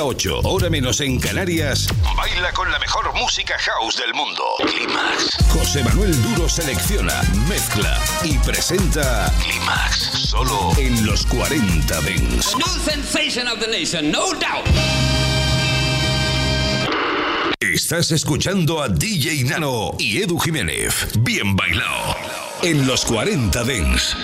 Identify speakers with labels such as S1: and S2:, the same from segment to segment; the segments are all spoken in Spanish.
S1: 8, hora menos en Canarias, baila con la mejor música house del mundo. Climax. José Manuel Duro selecciona, mezcla y presenta Climax, solo en los 40 Dents.
S2: New sensation of the nation, no doubt.
S1: Estás escuchando a DJ Nano y Edu Jiménez. Bien bailado. En los 40 Dents.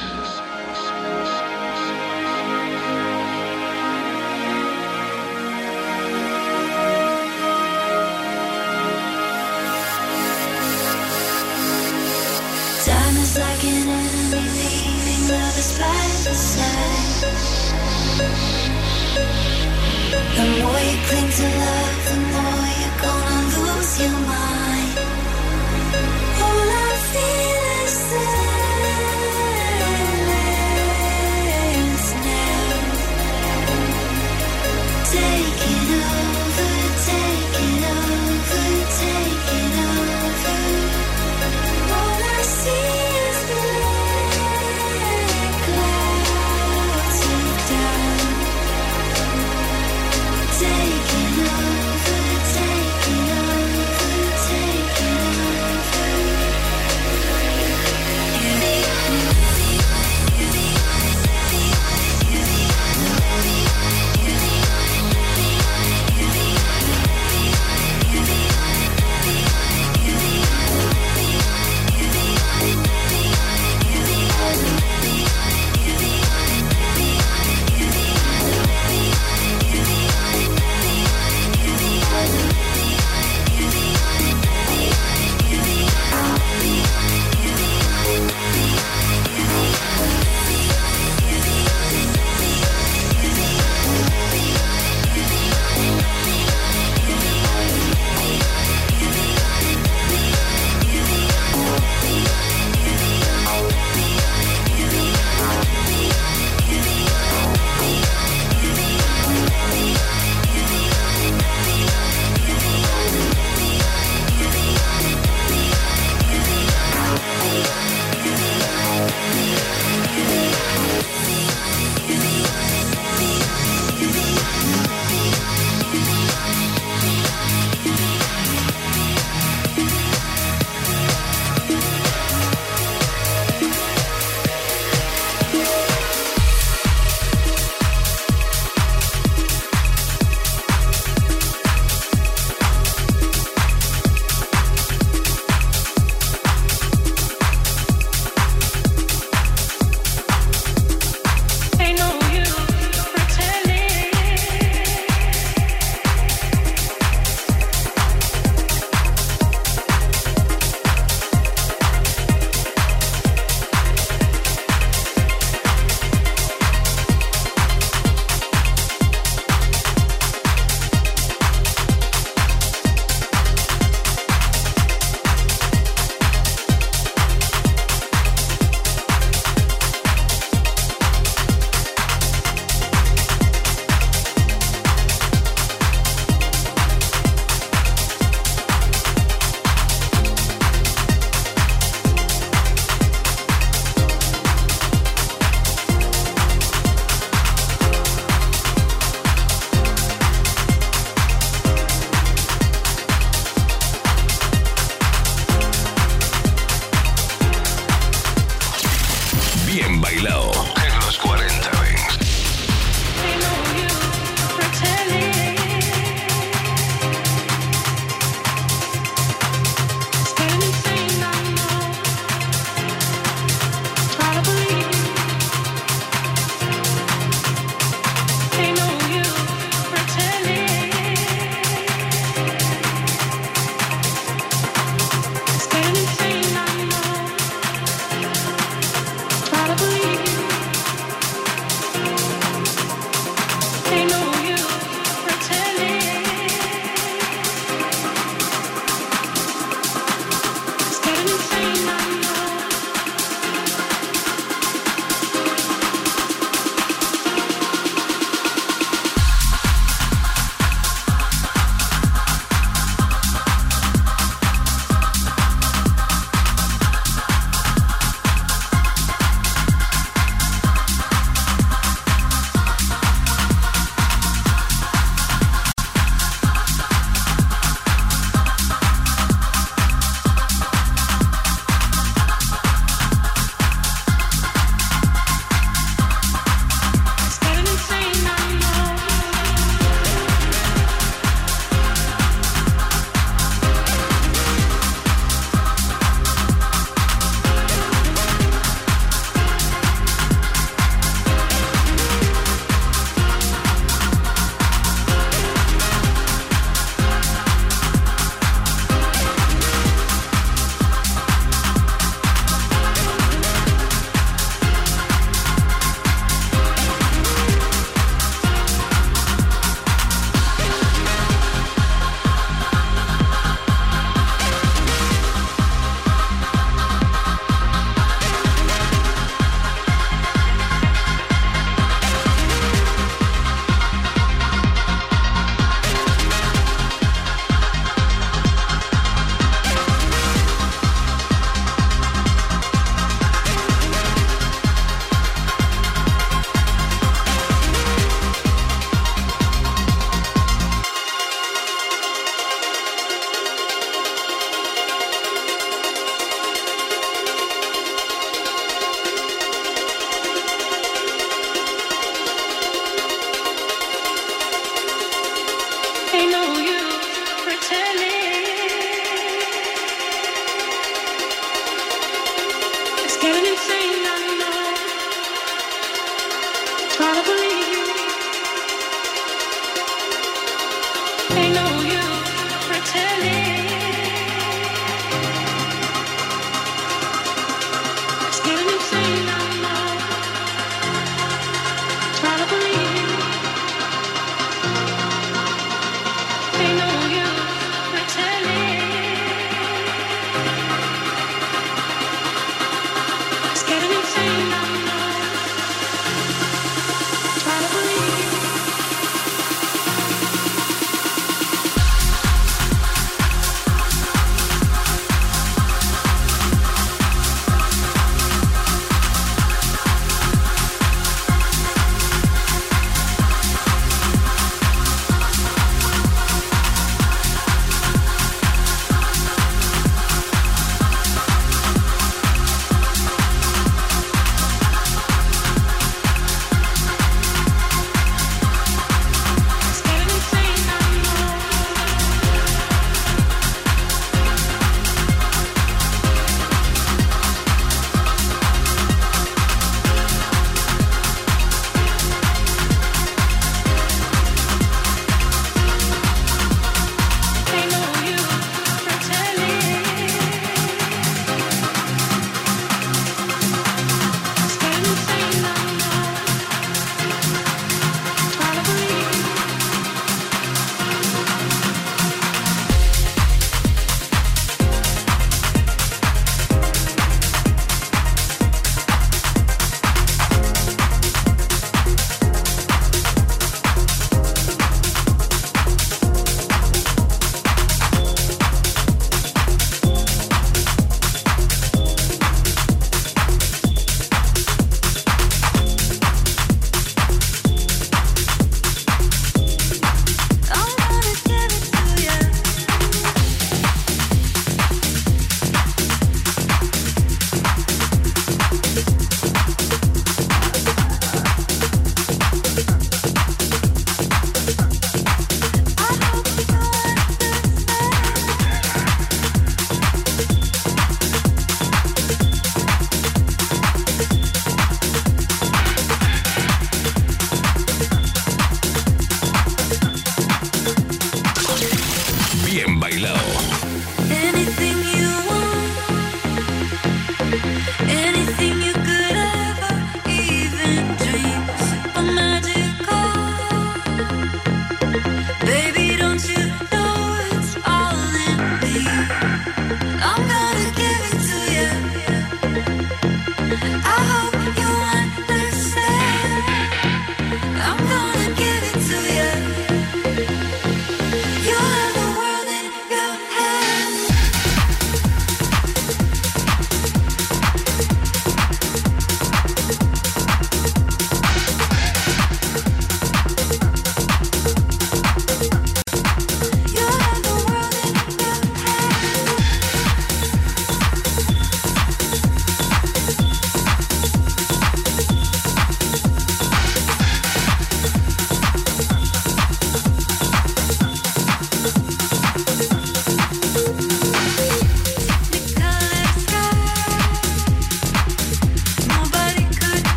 S3: The more you cling to love, the more you're gonna lose your mind.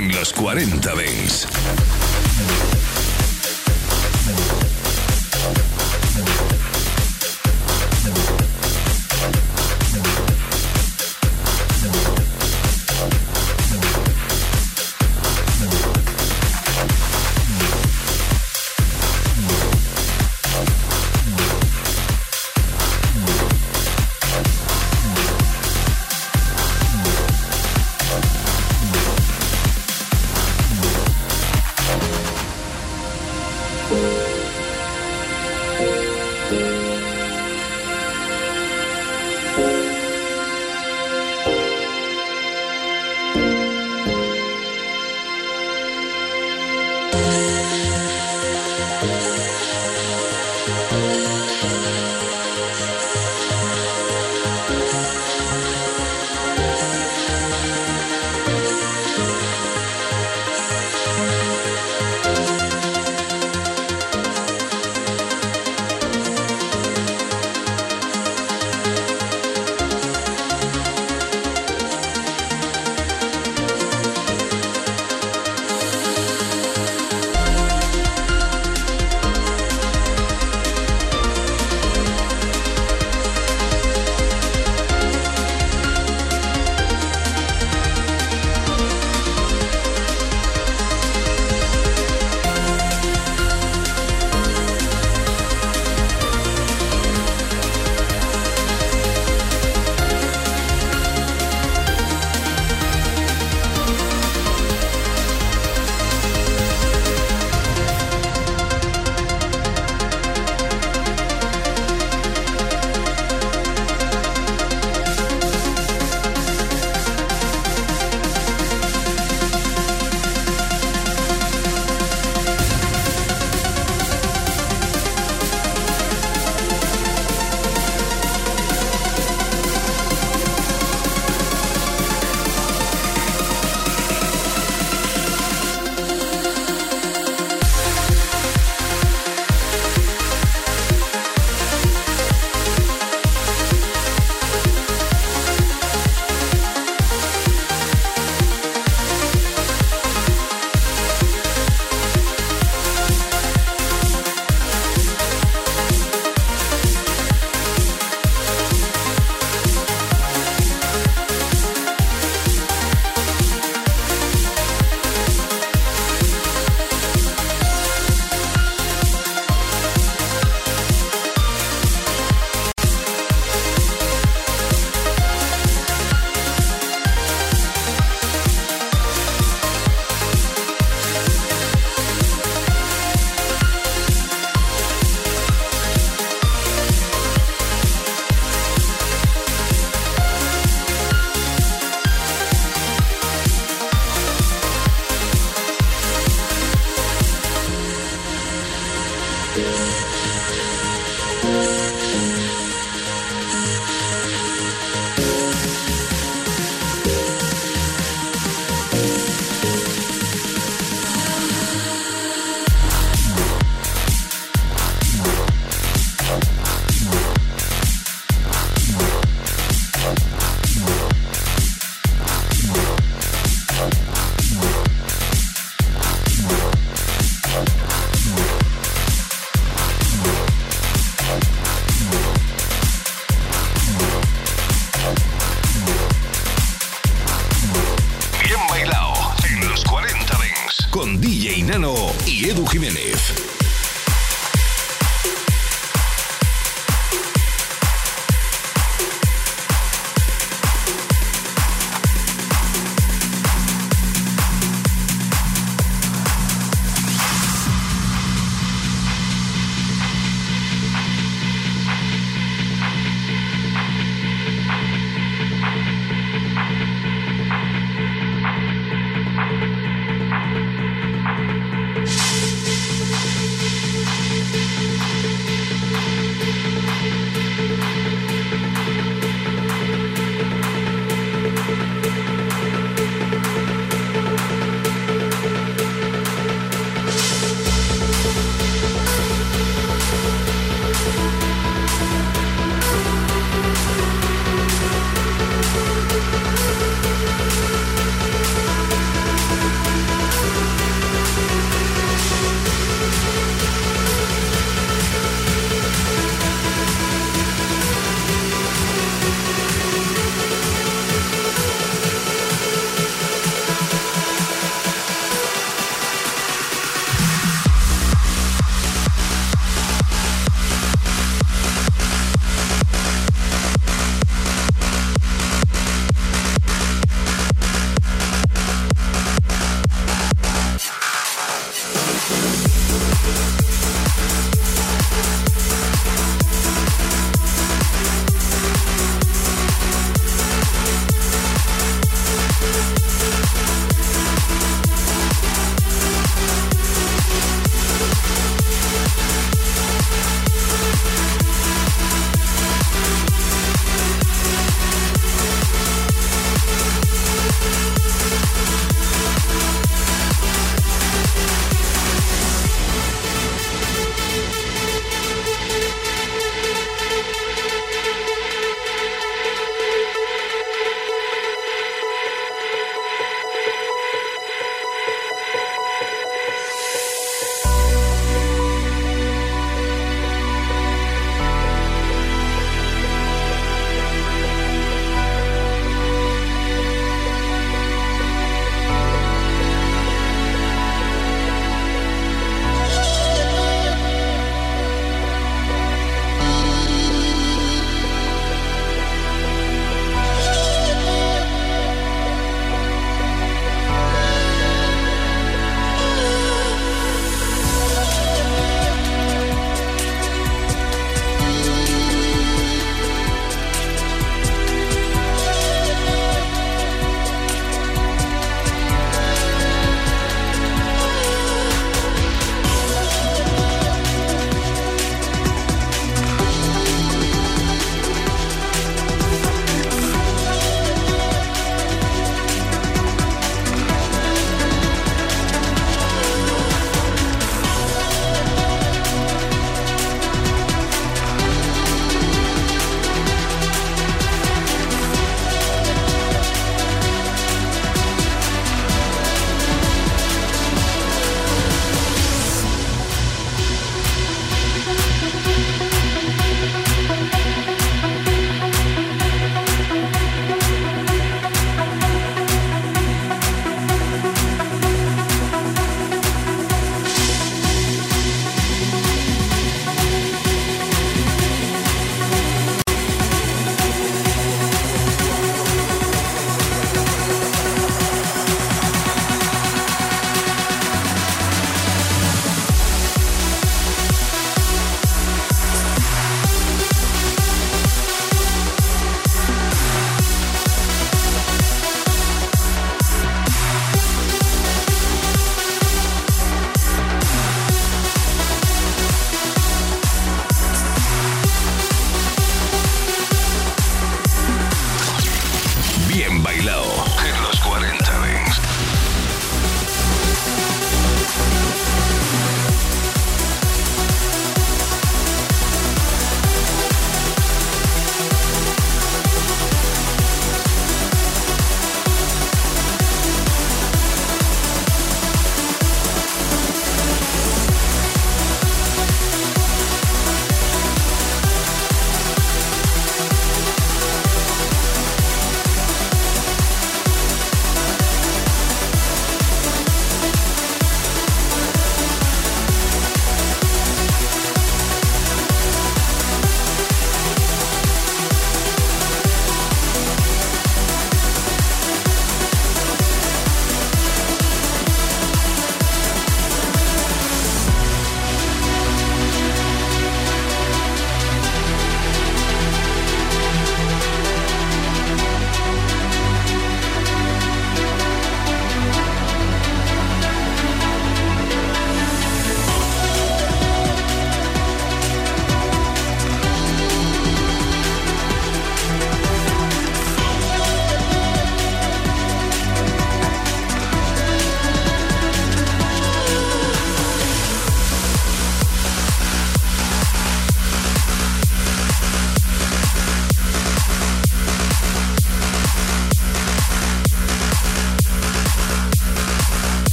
S1: En los 40 Dents.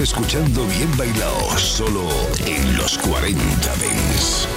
S3: Escuchando Bien Bailado, solo en los 40 Dents.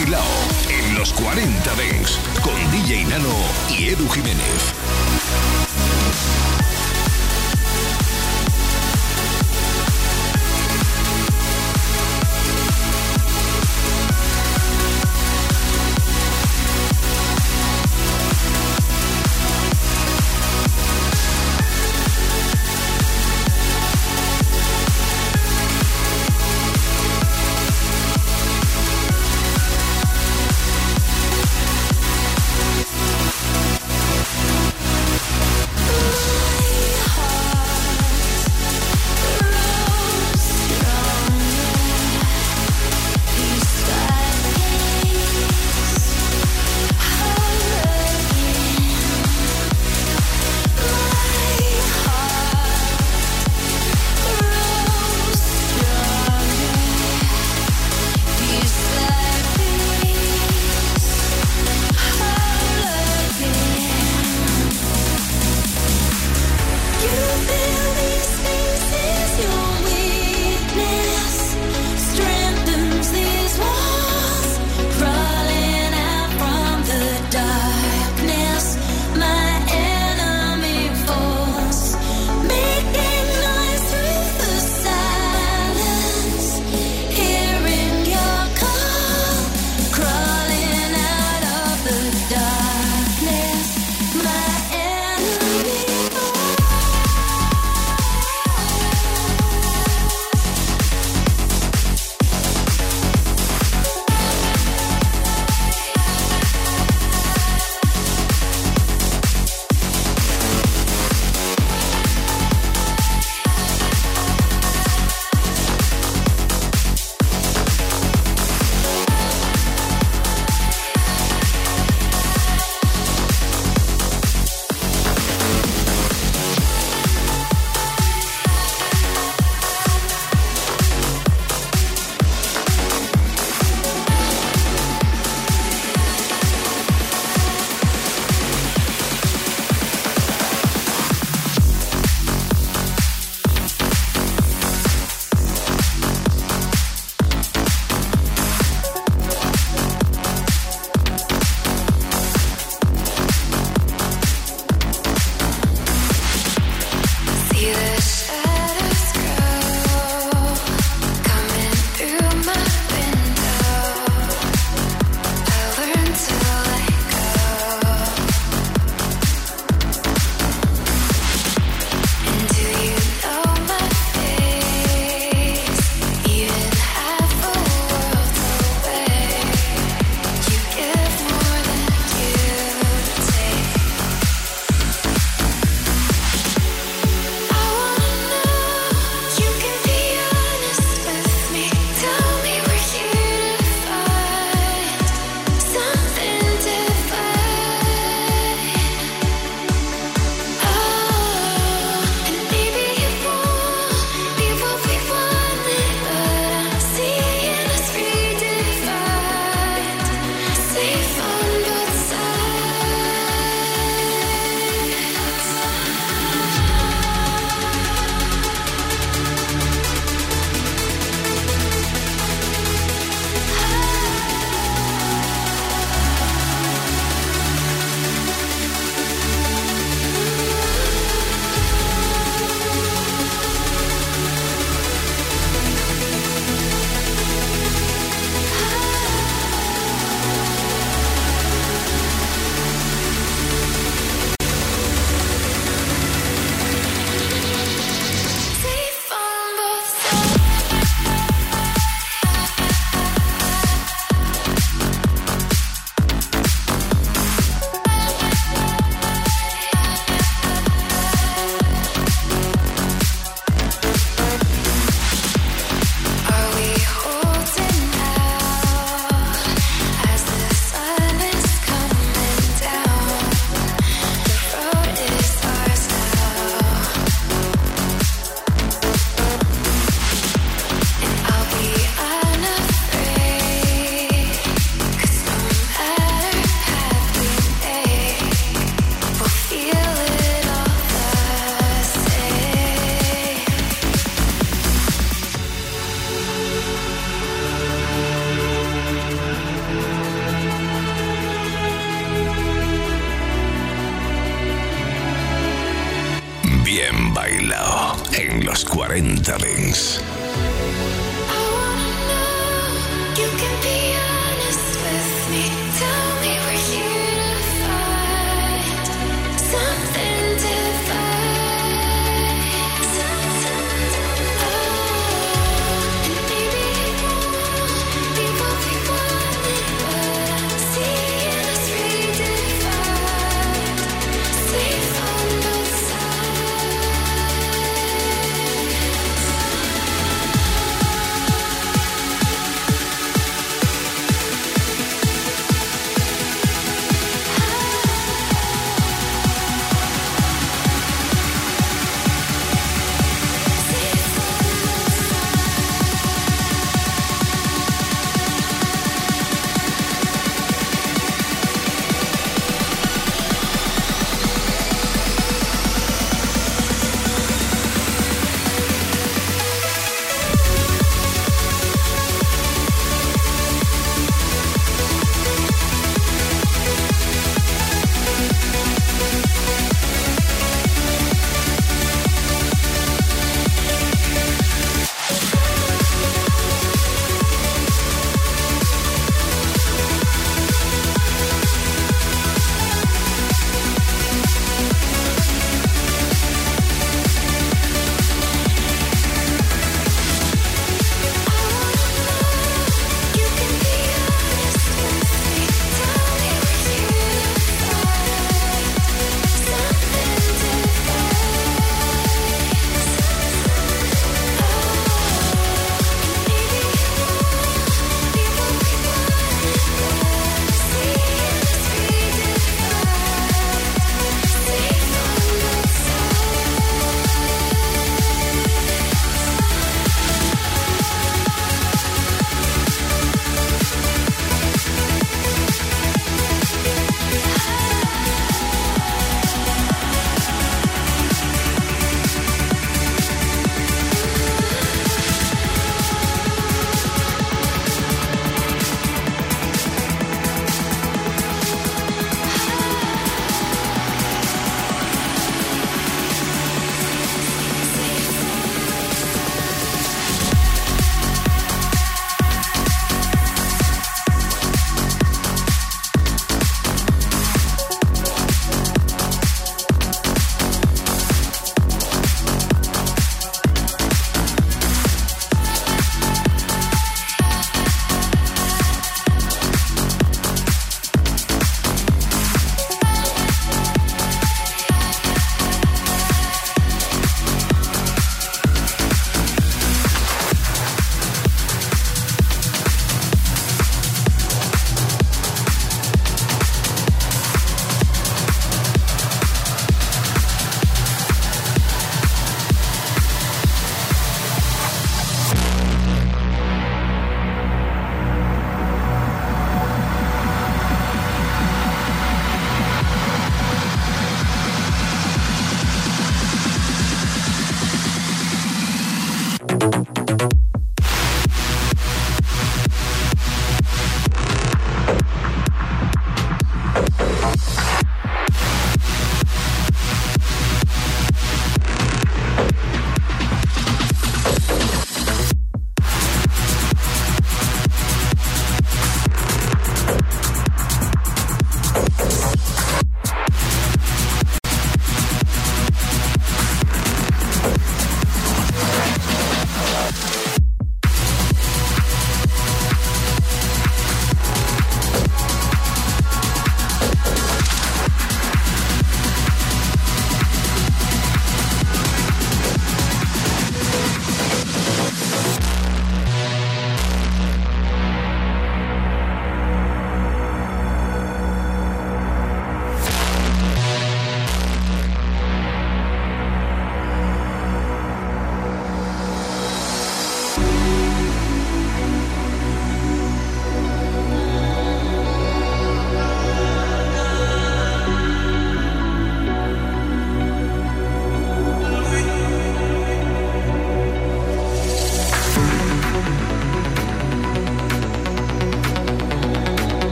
S3: Bailao en los 40 Dents con DJ Nano y Edu Jiménez.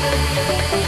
S3: Música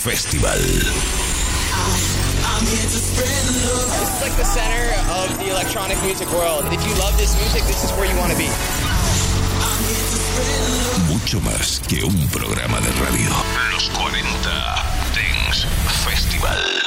S3: Festival. I'm here.
S4: It's like the center of the electronic music world. If you love this music, this is where you want to be.
S1: Mucho más que un programa de radio. Los 40 Things Festival.